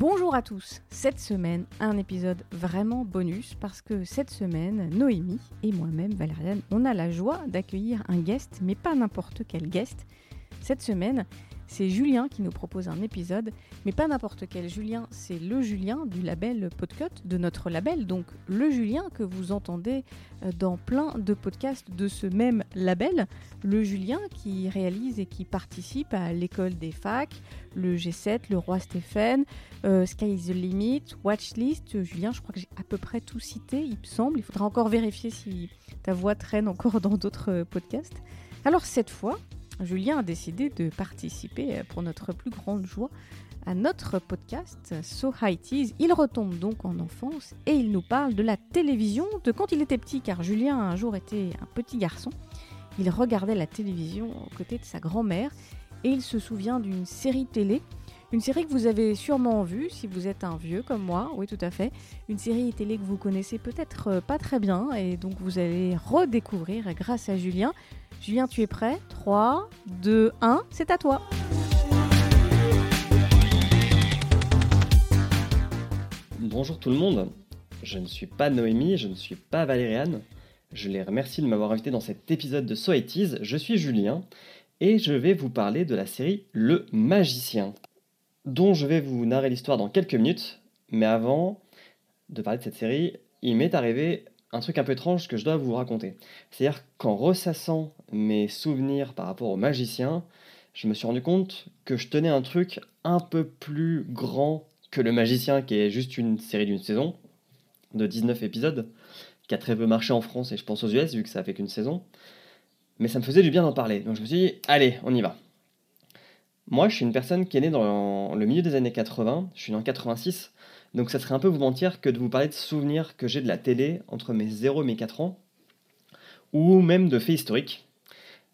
Bonjour à tous. Cette semaine, un épisode vraiment bonus parce que cette semaine, Noémie et moi-même, Valériane, on a la joie d'accueillir un guest, mais pas n'importe quel guest. Cette semaine, c'est Julien qui nous propose un épisode, mais pas n'importe quel Julien, c'est le Julien du label Podcut, de notre label, donc le Julien que vous entendez euh, dans plein de podcasts de ce même label, le Julien qui réalise et qui participe à l'école des facs, le G7, le Roi Stéphane, euh, Sky the Limit, Watchlist, Julien, je crois que j'ai à peu près tout cité, il me semble, il faudra encore vérifier si ta voix traîne encore dans d'autres podcasts. Alors cette fois, Julien a décidé de participer euh, pour notre plus grande joie à notre podcast So High Teas. Il retombe donc en enfance et il nous parle de la télévision de quand il était petit, car Julien un jour était un petit garçon. Il regardait la télévision aux côtés de sa grand-mère et il se souvient d'une série télé. Une série que vous avez sûrement vue si vous êtes un vieux comme moi, oui tout à fait. Une série télé que vous connaissez peut-être euh, pas très bien et donc vous allez redécouvrir grâce à Julien. Julien, tu es prêt? 3, 2, 1, c'est à toi. Bonjour tout le monde. Je ne suis pas Noémie, je ne suis pas Valériane. Je les remercie de m'avoir invité dans cet épisode de So Je suis Julien et je vais vous parler de la série Le Magicien, dont je vais vous narrer l'histoire dans quelques minutes. Mais avant de parler de cette série, il m'est arrivé un truc un peu étrange que je dois vous raconter. C'est-à-dire qu'en ressassant mes souvenirs par rapport au magicien, je me suis rendu compte que je tenais un truc un peu plus grand que le magicien, qui est juste une série d'une saison, de 19 épisodes, qui a très peu marché en France et je pense aux US, vu que ça fait qu'une saison. Mais ça me faisait du bien d'en parler. Donc je me suis dit, allez, on y va. Moi, je suis une personne qui est née dans le milieu des années 80, je suis né en 86, donc ça serait un peu vous mentir que de vous parler de souvenirs que j'ai de la télé entre mes 0 et mes 4 ans, ou même de faits historiques.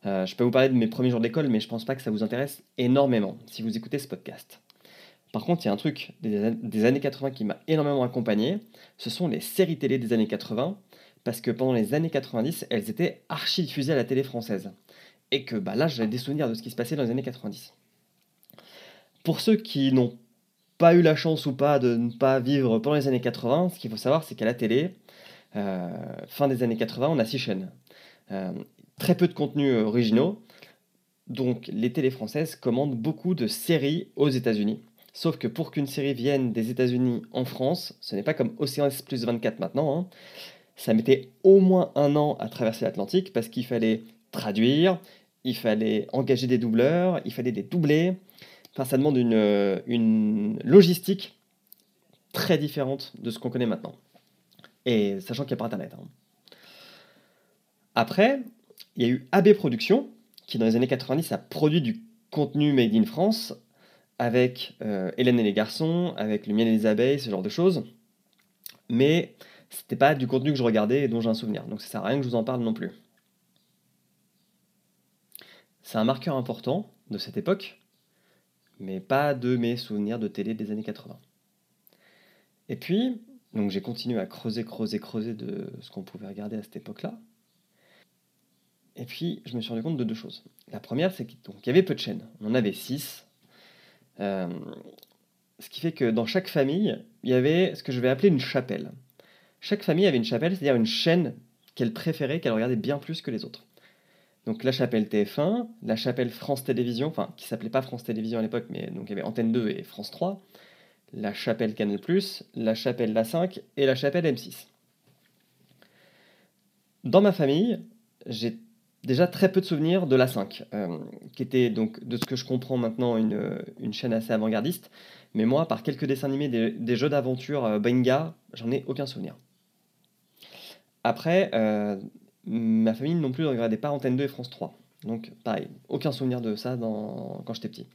Euh, je peux vous parler de mes premiers jours d'école, mais je pense pas que ça vous intéresse énormément si vous écoutez ce podcast. Par contre, il y a un truc des, années 80 qui m'a énormément accompagné, ce sont les séries télé des années 80, parce que pendant les années 90, elles étaient archi diffusées à la télé française. Et que bah, là, j'avais des souvenirs de ce qui se passait dans les années 90. Pour ceux qui n'ont pas eu la chance ou pas de ne pas vivre pendant les années 80, ce qu'il faut savoir, c'est qu'à la télé, euh, fin des années 80, on a six chaînes. Euh, très peu de contenus originaux. Donc les télés françaises commandent beaucoup de séries aux États-Unis. Sauf que pour qu'une série vienne des États-Unis en France, ce n'est pas comme Océan plus 24 maintenant. Hein. Ça mettait au moins un an à traverser l'Atlantique parce qu'il fallait traduire, il fallait engager des doubleurs, il fallait des doublés, Enfin, ça demande une, une logistique très différente de ce qu'on connaît maintenant. Et sachant qu'il n'y a pas Internet. Hein. Après, il y a eu AB Productions, qui dans les années 90 a produit du contenu made in France, avec euh, Hélène et les garçons, avec Le miel et les abeilles, ce genre de choses. Mais c'était pas du contenu que je regardais et dont j'ai un souvenir. Donc ça sert à rien que je vous en parle non plus. C'est un marqueur important de cette époque, mais pas de mes souvenirs de télé des années 80. Et puis, donc j'ai continué à creuser, creuser, creuser de ce qu'on pouvait regarder à cette époque-là. Et puis, je me suis rendu compte de deux choses. La première, c'est qu'il y avait peu de chaînes. On en avait six. Euh, ce qui fait que dans chaque famille, il y avait ce que je vais appeler une chapelle. Chaque famille avait une chapelle, c'est-à-dire une chaîne qu'elle préférait, qu'elle regardait bien plus que les autres. Donc la chapelle TF1, la chapelle France Télévisions, enfin qui s'appelait pas France Télévisions à l'époque, mais donc il y avait Antenne 2 et France 3, la chapelle Canal+, la chapelle La 5 et la chapelle M6. Dans ma famille, j'ai déjà très peu de souvenirs de la 5, euh, qui était donc, de ce que je comprends maintenant, une, chaîne assez avant-gardiste. Mais moi, par quelques dessins animés, des, jeux d'aventure euh, j'en ai aucun souvenir. Après, euh, ma famille non plus ne regardait pas Antenne 2 et France 3. Donc pareil, aucun souvenir de ça dans... quand j'étais petit.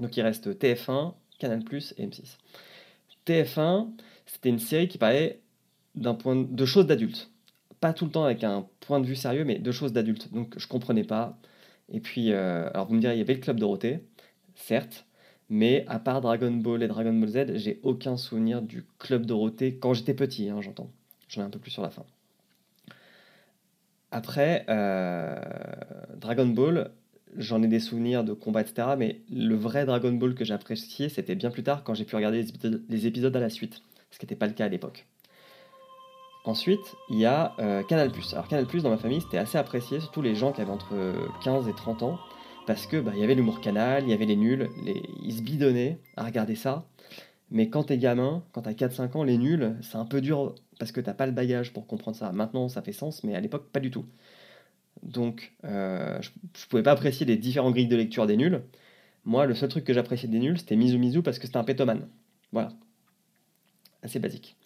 Donc il reste TF1, Canal+, et M6. TF1, c'était une série qui parlait d'un point de choses d'adultes. Pas tout le temps avec un point de vue sérieux, mais de choses d'adultes. Donc je comprenais pas. Et puis, euh, alors vous me direz, il y avait le Club Dorothée, certes, mais à part Dragon Ball et Dragon Ball Z, j'ai aucun souvenir du Club Dorothée quand j'étais petit, hein, j'entends. J'en ai un peu plus sur la fin. Après, euh, Dragon Ball, j'en ai des souvenirs de combats, etc. Mais le vrai Dragon Ball que j'appréciais, c'était bien plus tard quand j'ai pu regarder les épisodes, à la suite, ce qui n'était pas le cas à l'époque. Ensuite, il y a euh, Canal+. Alors Canal+, dans ma famille, c'était assez apprécié, surtout les gens qui avaient entre 15 et 30 ans, parce que bah, il y avait l'humour Canal, il y avait les nuls, ils se bidonnaient à regarder ça. Mais quand t'es gamin, quand t'as 4-5 ans, les nuls, c'est un peu dur parce que t'as pas le bagage pour comprendre ça. Maintenant, ça fait sens, mais à l'époque, pas du tout. Donc, euh, je, pouvais pas apprécier les différents grilles de lecture des nuls. Moi, le seul truc que j'appréciais des nuls, c'était Mizu Mizu parce que c'était un pétoman. Voilà. Assez basique.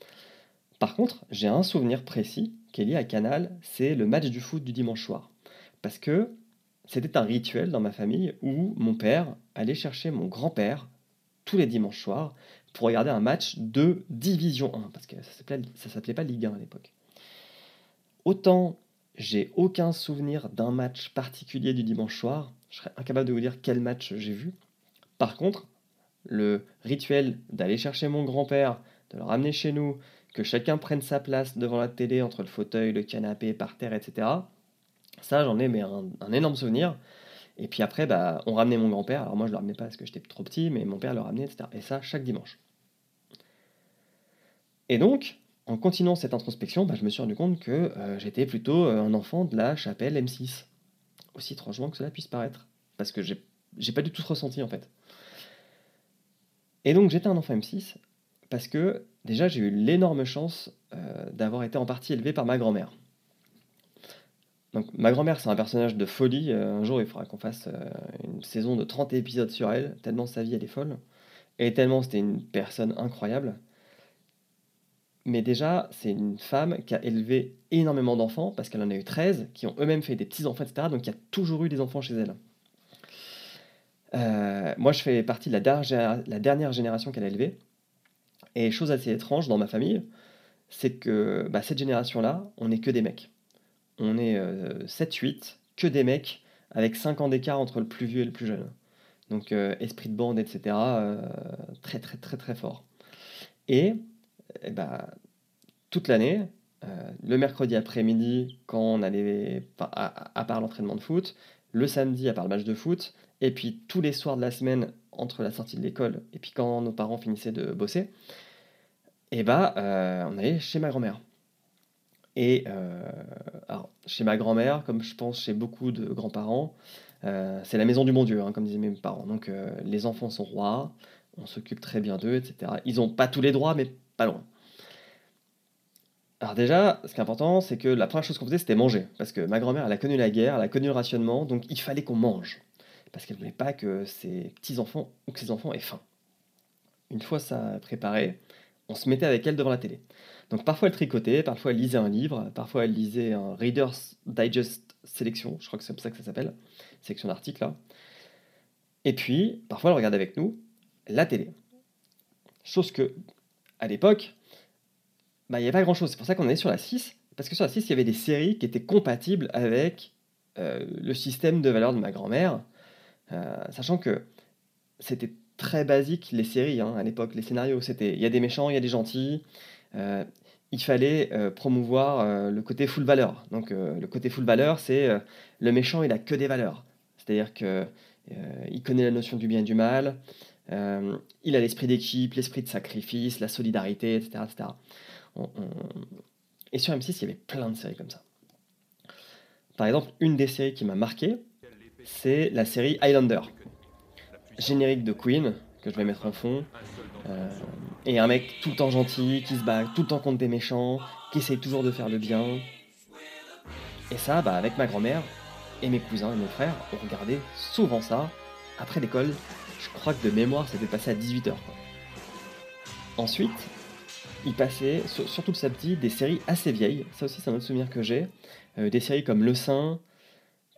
Par contre, j'ai un souvenir précis qui est lié à Canal, c'est le match du foot du dimanche soir. Parce que c'était un rituel dans ma famille où mon père allait chercher mon grand-père tous les dimanches soirs pour regarder un match de Division 1, parce que ça ne s'appelait pas Ligue 1 à l'époque. Autant j'ai aucun souvenir d'un match particulier du dimanche soir, je serais incapable de vous dire quel match j'ai vu. Par contre, le rituel d'aller chercher mon grand-père, de le ramener chez nous, que chacun prenne sa place devant la télé, entre le fauteuil, le canapé, par terre, etc. Ça, j'en ai mais un, énorme souvenir. Et puis après, bah, on ramenait mon grand-père. Alors moi, je ne le ramenais pas parce que j'étais trop petit, mais mon père le ramenait, etc. Et ça, chaque dimanche. Et donc, en continuant cette introspection, bah, je me suis rendu compte que euh, j'étais plutôt euh, un enfant de la chapelle M6. Aussi étrangement que cela puisse paraître. Parce que j'ai pas du tout ressenti en fait. Et donc j'étais un enfant M6 parce que déjà j'ai eu l'énorme chance euh, d'avoir été en partie élevé par ma grand-mère. Donc ma grand-mère c'est un personnage de folie, euh, un jour il faudra qu'on fasse euh, une saison de 30 épisodes sur elle, tellement sa vie elle est folle, et tellement c'était une personne incroyable. Mais déjà c'est une femme qui a élevé énormément d'enfants, parce qu'elle en a eu 13, qui ont eux-mêmes fait des petits-enfants, etc. Donc il y a toujours eu des enfants chez elle. moi je fais partie de la dernière, la dernière génération qu'elle a élevée, et chose assez étrange dans ma famille, c'est que bah, cette génération-là, on n'est que des mecs. On est 7-8, euh, que des mecs, avec 5 ans d'écart entre le plus vieux et le plus jeune. Donc euh, esprit de bande, etc. Euh, très très très très fort. Et, bah, toute l'année, le mercredi après-midi, quand on allait, à, à part l'entraînement de foot, le samedi, à part le match de foot, et puis tous les soirs de la semaine, entre la sortie de l'école et puis quand nos parents finissaient de bosser, et eh bah, euh, on allait chez ma grand-mère. Et euh, chez ma grand-mère, comme je pense chez beaucoup de grands-parents, euh, c'est la maison du bon Dieu, hein, comme disaient mes parents. Donc les enfants sont rois, on s'occupe très bien d'eux, etc. Ils n'ont pas tous les droits, mais pas loin. Alors déjà, ce qui est important, c'est que la première chose qu'on faisait, c'était manger. Parce que ma grand-mère, elle a connu la guerre, elle a connu le rationnement, donc il fallait qu'on mange parce qu'elle ne voulait pas que ses petits-enfants ou que ses enfants aient faim. Une fois ça préparé, on se mettait avec elle devant la télé. Donc parfois elle tricotait, parfois elle lisait un livre, parfois elle lisait un Reader's Digest Sélection, je crois que c'est comme ça que ça s'appelle, sélection d'articles là. Et puis, parfois elle regardait avec nous la télé. Chose que, à l'époque, bah, il n'y avait pas grand chose. C'est pour ça qu'on est sur la 6, parce que sur la 6, il y avait des séries qui étaient compatibles avec euh, le système de valeurs de ma grand-mère, euh, sachant que c'était très basique les séries hein, à l'époque, les scénarios. C'était il y a des méchants, il y a des gentils. Euh, il fallait euh, promouvoir le côté full valeur. Donc le côté full valeur, c'est le méchant, il a que des valeurs. C'est-à-dire que il connaît la notion du bien et du mal. il a l'esprit d'équipe, l'esprit de sacrifice, la solidarité, etc. etc. Et sur M6, il y avait plein de séries comme ça. Par exemple, une des séries qui m'a marqué, c'est la série Highlander. Générique de Queen, que je vais mettre en fond. Euh, et un mec tout le temps gentil, qui se bat tout le temps contre des méchants, qui essaye toujours de faire le bien. Et ça, bah, avec ma grand-mère et mes cousins et mes frères, on regardait souvent ça. Après l'école, je crois que de mémoire, ça devait passer à 18h. Ensuite, il passait, surtout le samedi, des séries assez vieilles. Ça aussi, c'est un autre souvenir que j'ai. Euh, des séries comme Le Saint,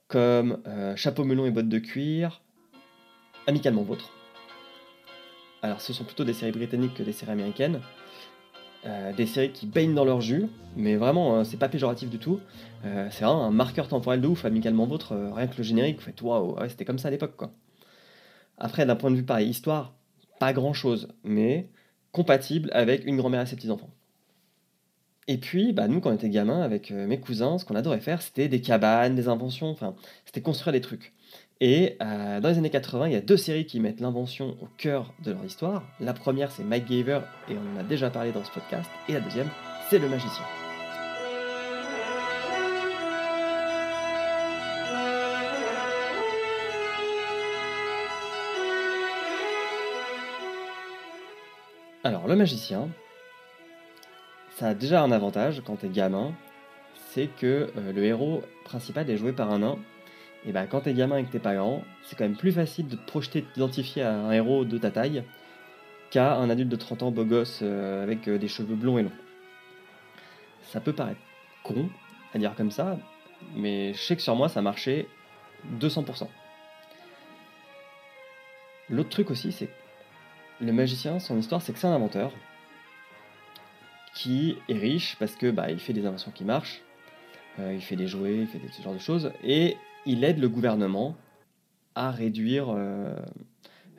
comme euh, Chapeau melon et bottes de cuir, Amicalement vôtre. Alors ce sont plutôt des séries britanniques que des séries américaines. Euh, des séries qui baignent dans leur jus, mais vraiment, hein, c'est pas péjoratif du tout. Euh, c'est vraiment un marqueur temporel de ouf, amicalement vôtre, rien que le générique, vous faites waouh, c'était comme ça à l'époque quoi. Après, d'un point de vue pareil, histoire, pas grand chose, mais compatible avec une grand-mère et ses petits-enfants. Et puis, bah, nous, quand on était gamins, avec euh, mes cousins, ce qu'on adorait faire, c'était des cabanes, des inventions, enfin, c'était construire des trucs. Et euh, dans les années 80, il y a deux séries qui mettent l'invention au cœur de leur histoire. La première, c'est Mike Gaver, et on en a déjà parlé dans ce podcast. Et la deuxième, c'est Le Magicien. Alors, Le Magicien, ça a déjà un avantage quand t'es gamin, c'est que euh, le héros principal est joué par un nain et bah quand t'es gamin et que t'es pas grand, c'est quand même plus facile de te projeter, de t'identifier à un héros de ta taille qu'à un adulte de 30 ans beau gosse euh, avec euh, des cheveux blonds et longs. Ça peut paraître con à dire comme ça, mais je sais que sur moi ça marchait 200%. L'autre truc aussi, c'est le magicien, son histoire, c'est que c'est un inventeur qui est riche parce que bah, il fait des inventions qui marchent, euh, il fait des jouets, il fait ce genre de choses, et il aide le gouvernement à réduire euh,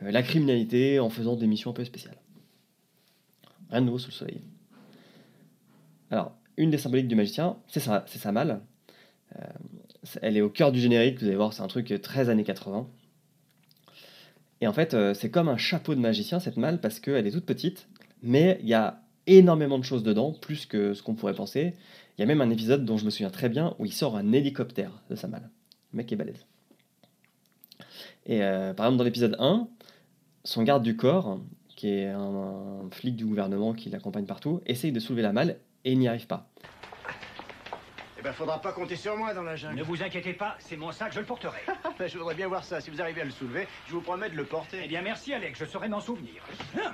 la criminalité en faisant des missions un peu spéciales. Rien de nouveau sous le soleil. Alors, une des symboliques du magicien, c'est sa, sa malle. Euh, elle est au cœur du générique, vous allez voir, c'est un truc 13 années 80. Et en fait, euh, c'est comme un chapeau de magicien, cette malle, parce qu'elle est toute petite, mais il y a énormément de choses dedans, plus que ce qu'on pourrait penser. Il y a même un épisode dont je me souviens très bien où il sort un hélicoptère de sa malle. Le mec est balèze. Et euh, par exemple, dans l'épisode 1, son garde du corps, qui est un, flic du gouvernement qui l'accompagne partout, essaye de soulever la malle et il n'y arrive pas. Eh ben, faudra pas compter sur moi dans la jungle. Ne vous inquiétez pas, c'est mon sac, je le porterai. Ben, je voudrais bien voir ça. Si vous arrivez à le soulever, je vous promets de le porter. eh bien, merci, Alex, je saurai m'en souvenir. Hein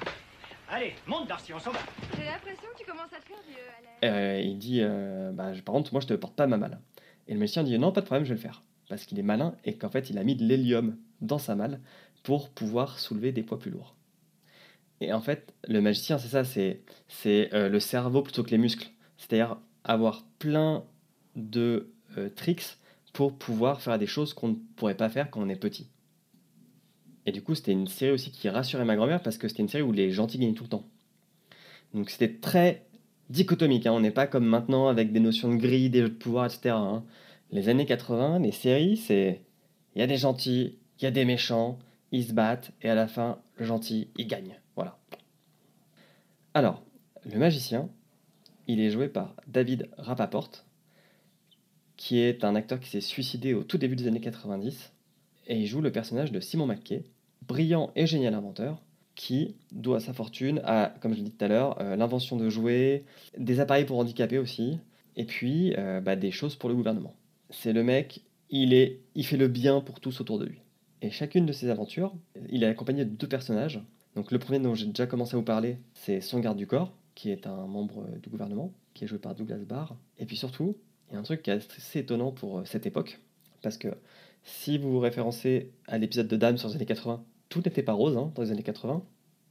Allez, monte, Darcy, on s'en va. J'ai l'impression que tu commences à te faire vieux, Alex. Euh, il dit euh, bah, Par contre, moi je te porte pas ma malle. Et le magicien dit Non, pas de problème, je vais le faire. Parce qu'il est malin et qu'en fait, il a mis de l'hélium dans sa malle pour pouvoir soulever des poids plus lourds. Et en fait, le magicien, c'est ça c'est euh, le cerveau plutôt que les muscles. C'est-à-dire avoir plein de euh, tricks pour pouvoir faire des choses qu'on ne pourrait pas faire quand on est petit. Et du coup, c'était une série aussi qui rassurait ma grand-mère parce que c'était une série où les gentils gagnaient tout le temps. Donc c'était très dichotomique. hein. On n'est pas comme maintenant avec des notions de grille, des jeux de pouvoir, etc. Les années 80, les séries, c'est il y a des gentils, il y a des méchants, ils se battent et à la fin, le gentil, il gagne. Voilà. Alors, le magicien, il est joué par David Rapaport, qui est un acteur qui s'est suicidé au tout début des années 90, et il joue le personnage de Simon McKay, brillant et génial inventeur, qui doit sa fortune à, comme je l'ai dit tout à l'heure, euh, l'invention de jouets, des appareils pour handicapés aussi, et puis euh, bah, des choses pour le gouvernement. C'est le mec, il, est, il fait le bien pour tous autour de lui. Et chacune de ses aventures, il est accompagné de deux personnages. Donc le premier dont j'ai déjà commencé à vous parler, c'est son garde du corps, qui est un membre du gouvernement, qui est joué par Douglas Barr. Et puis surtout, il y a un truc qui est assez étonnant pour euh, cette époque, parce que si vous vous référencez à l'épisode de Dame sur les années 80, tout n'était pas rose hein, dans les années 80.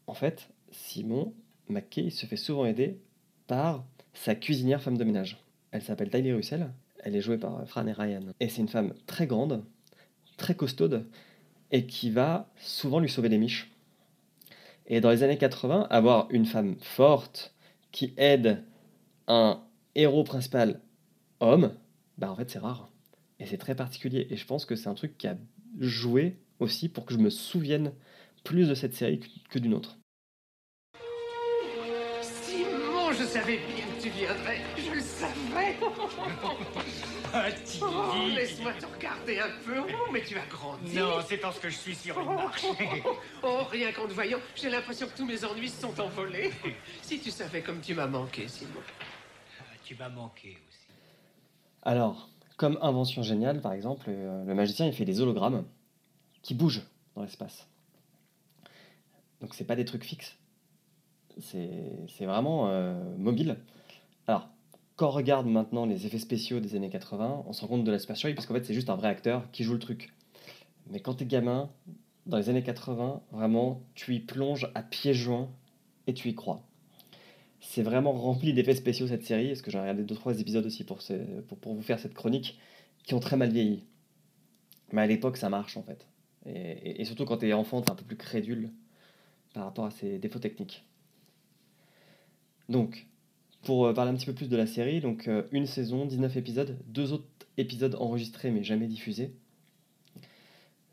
En fait, Simon McKay se fait souvent aider par sa cuisinière femme de ménage. Elle s'appelle Tylee Russell, elle est jouée par euh, Fran et Ryan. Et c'est une femme très grande, très costaude, et qui va souvent lui sauver les miches. Et dans les années 80, avoir une femme forte qui aide un héros principal homme, bah en fait c'est rare. Et c'est très particulier. Et je pense que c'est un truc qui a joué aussi pour que je me souvienne plus de cette série que- que d'une autre. Simon, je savais bien que tu viendrais. Je le savais. Petit Oh, laisse-moi te regarder un peu. Oh, mais tu as grandi. Non, c'est parce que je suis sur une marche. Oh, rien qu'en te voyant, j'ai l'impression que tous mes ennuis se sont envolés. Si tu savais comme tu m'as manqué, Simon. tu m'as manqué aussi. Alors, comme invention géniale, par exemple, euh, le magicien il fait des hologrammes qui bougent dans l'espace. Donc c'est pas des trucs fixes. C'est c'est vraiment euh, mobile. Alors, quand on regarde maintenant les effets spéciaux des années 80, on se rend compte de la supercherie parce qu'en fait c'est juste un vrai acteur qui joue le truc. Mais quand t'es gamin, dans les années 80, vraiment, tu y plonges à pieds joints et tu y crois. C'est vraiment rempli d'effets spéciaux cette série, parce que j'ai regardé 2-3 épisodes aussi pour, pour, vous faire cette chronique, qui ont très mal vieilli. Mais à l'époque, ça marche en fait. Et- et surtout quand t'es enfant, t'es un peu plus crédule par rapport à ces défauts techniques. Donc, pour euh, parler un petit peu plus de la série, donc euh, une saison, 19 épisodes, deux autres épisodes enregistrés mais jamais diffusés.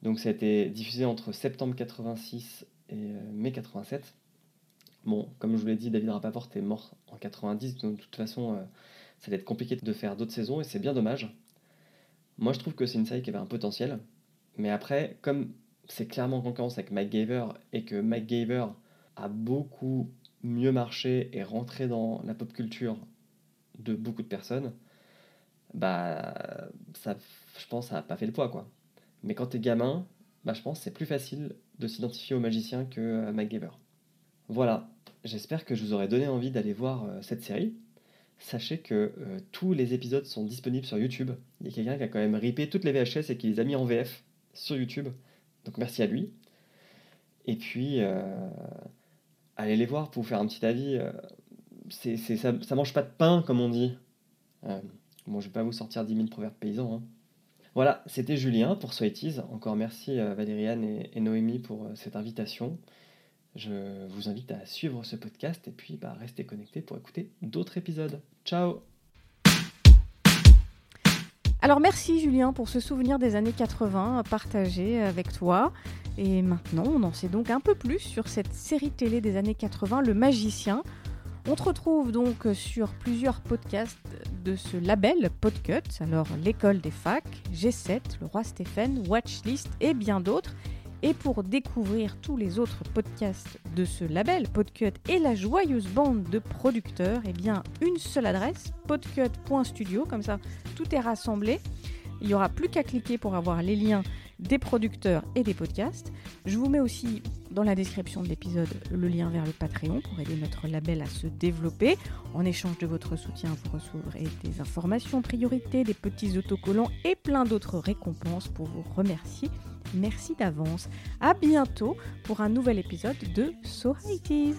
Donc ça a été diffusé entre septembre 86 et euh, mai 87. Bon, comme je vous l'ai dit, David Rappaport est mort en 90, donc de toute façon, ça va être compliqué de faire d'autres saisons et c'est bien dommage. Moi, je trouve que c'est une série qui avait un potentiel, mais après, comme c'est clairement en concurrence avec MacGyver et que MacGyver a beaucoup mieux marché et rentré dans la pop culture de beaucoup de personnes, bah, ça, je pense, ça n'a pas fait le poids, quoi. Mais quand t'es gamin, bah, je pense c'est plus facile de s'identifier au magicien que à MacGyver. Voilà, j'espère que je vous aurai donné envie d'aller voir euh, cette série. Sachez que euh, tous les épisodes sont disponibles sur YouTube. Il y a quelqu'un qui a quand même ripé toutes les VHS et qui les a mis en VF sur YouTube. Donc merci à lui. Et puis, euh, allez les voir pour vous faire un petit avis. c'est, ça, ça mange pas de pain, comme on dit. bon, je vais pas vous sortir 10 000 proverbes paysans. Hein. Voilà, c'était Julien pour Sweaties. Encore merci à Valériane et, et Noémie pour cette invitation. Je vous invite à suivre ce podcast et puis bah, restez connectés pour écouter d'autres épisodes. Ciao Alors merci Julien pour ce souvenir des années 80 partagé avec toi. Et maintenant, on en sait donc un peu plus sur cette série télé des années 80, Le Magicien. On te retrouve donc sur plusieurs podcasts de ce label Podcut, alors l'école des facs, G7, le roi Stéphane, Watchlist et bien d'autres. Et pour découvrir tous les autres podcasts de ce label, Podcut et la joyeuse bande de producteurs, eh bien une seule adresse, podcut.studio, comme ça tout est rassemblé. Il n'y aura plus qu'à cliquer pour avoir les liens des producteurs et des podcasts. Je vous mets aussi dans la description de l'épisode le lien vers le Patreon pour aider notre label à se développer. En échange de votre soutien, vous recevrez des informations priorités, des petits autocollants et plein d'autres récompenses pour vous remercier. Merci d'avance. À bientôt pour un nouvel épisode de So Is.